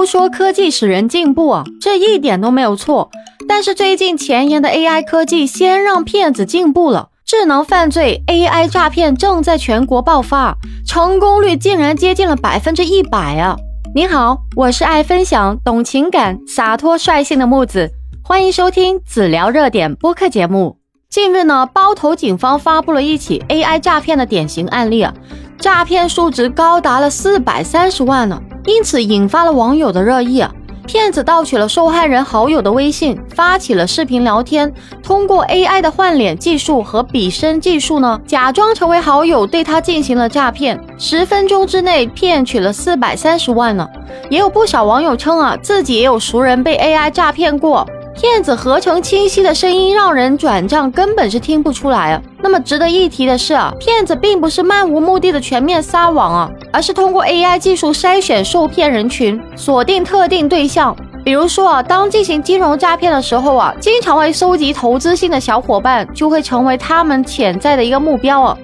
都说科技使人进步啊，这一点都没有错。但是最近前沿的 AI 科技先让骗子进步了，智能犯罪 AI 诈骗正在全国爆发，成功率竟然接近了百分之一百啊！你好，我是爱分享、懂情感、洒脱率性的木子，欢迎收听子聊热点播客节目。近日呢，包头警方发布了一起 AI 诈骗的典型案例啊，诈骗数值高达了四百三十万呢，因此引发了网友的热议。骗子盗取了受害人好友的微信，发起了视频聊天，通过 AI 的换脸技术和比身技术呢，假装成为好友，对他进行了诈骗。十分钟之内骗取了四百三十万呢。也有不少网友称啊，自己也有熟人被 AI 诈骗过。骗子合成清晰的声音，让人转账根本是听不出来啊。那么值得一提的是啊，骗子并不是漫无目的的全面撒网啊，而是通过 AI 技术筛选受骗人群，锁定特定对象。比如说啊，当进行金融诈骗的时候啊，经常会收集投资性的小伙伴，就会成为他们潜在的一个目标啊。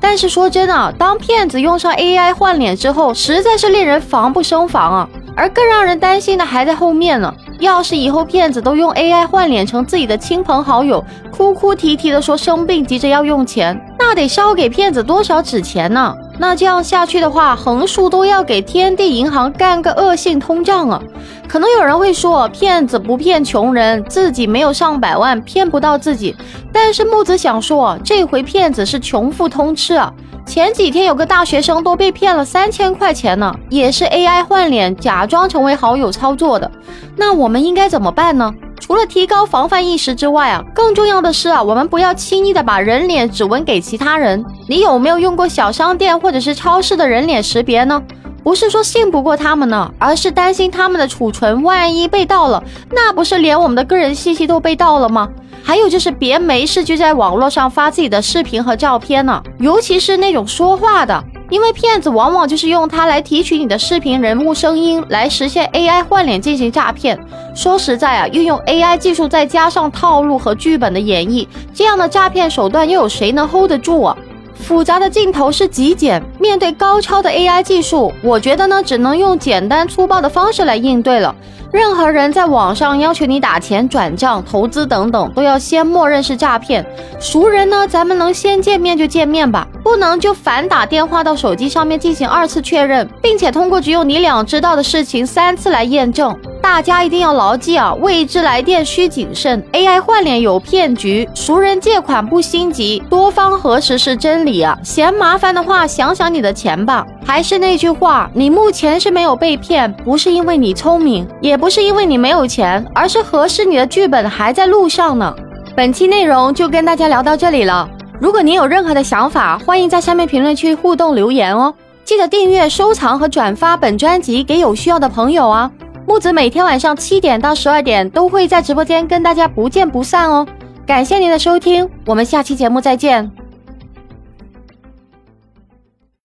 但是说真的，当骗子用上 AI 换脸之后，实在是令人防不胜防啊。而更让人担心的还在后面呢。要是以后骗子都用 AI 换脸成自己的亲朋好友，哭哭啼啼的说生病急着要用钱，那得烧给骗子多少纸钱呢？那这样下去的话，横竖都要给天地银行干个恶性通胀啊！可能有人会说，骗子不骗穷人，自己没有上百万，骗不到自己。但是木子想说，这回骗子是穷富通吃啊！前几天有个大学生都被骗了三千块钱呢，也是 AI 换脸假装成为好友操作的。那我们应该怎么办呢？除了提高防范意识之外啊，更重要的是啊，我们不要轻易的把人脸指纹给其他人。你有没有用过小商店或者是超市的人脸识别呢？不是说信不过他们呢，而是担心他们的储存万一被盗了，那不是连我们的个人信息都被盗了吗？还有就是别没事就在网络上发自己的视频和照片呢，尤其是那种说话的，因为骗子往往就是用它来提取你的视频、人物声音，来实现 AI 换脸进行诈骗。说实在啊，运用 AI 技术再加上套路和剧本的演绎，这样的诈骗手段又有谁能 hold 得住啊？复杂的镜头是极简，面对高超的 AI 技术，我觉得呢，只能用简单粗暴的方式来应对了。任何人在网上要求你打钱、转账、投资等等，都要先默认是诈骗。熟人呢，咱们能先见面就见面吧，不能就反打电话到手机上面进行二次确认，并且通过只有你俩知道的事情三次来验证。大家一定要牢记啊！未知来电需谨慎，AI 换脸有骗局，熟人借款不心急，多方核实是真理啊！嫌麻烦的话，想想你的钱吧。还是那句话，你目前是没有被骗，不是因为你聪明，也不是因为你没有钱，而是合适你的剧本还在路上呢。本期内容就跟大家聊到这里了。如果您有任何的想法，欢迎在下面评论区互动留言哦。记得订阅、收藏和转发本专辑给有需要的朋友啊。木子每天晚上七点到十二点都会在直播间跟大家不见不散哦，感谢您的收听，我们下期节目再见。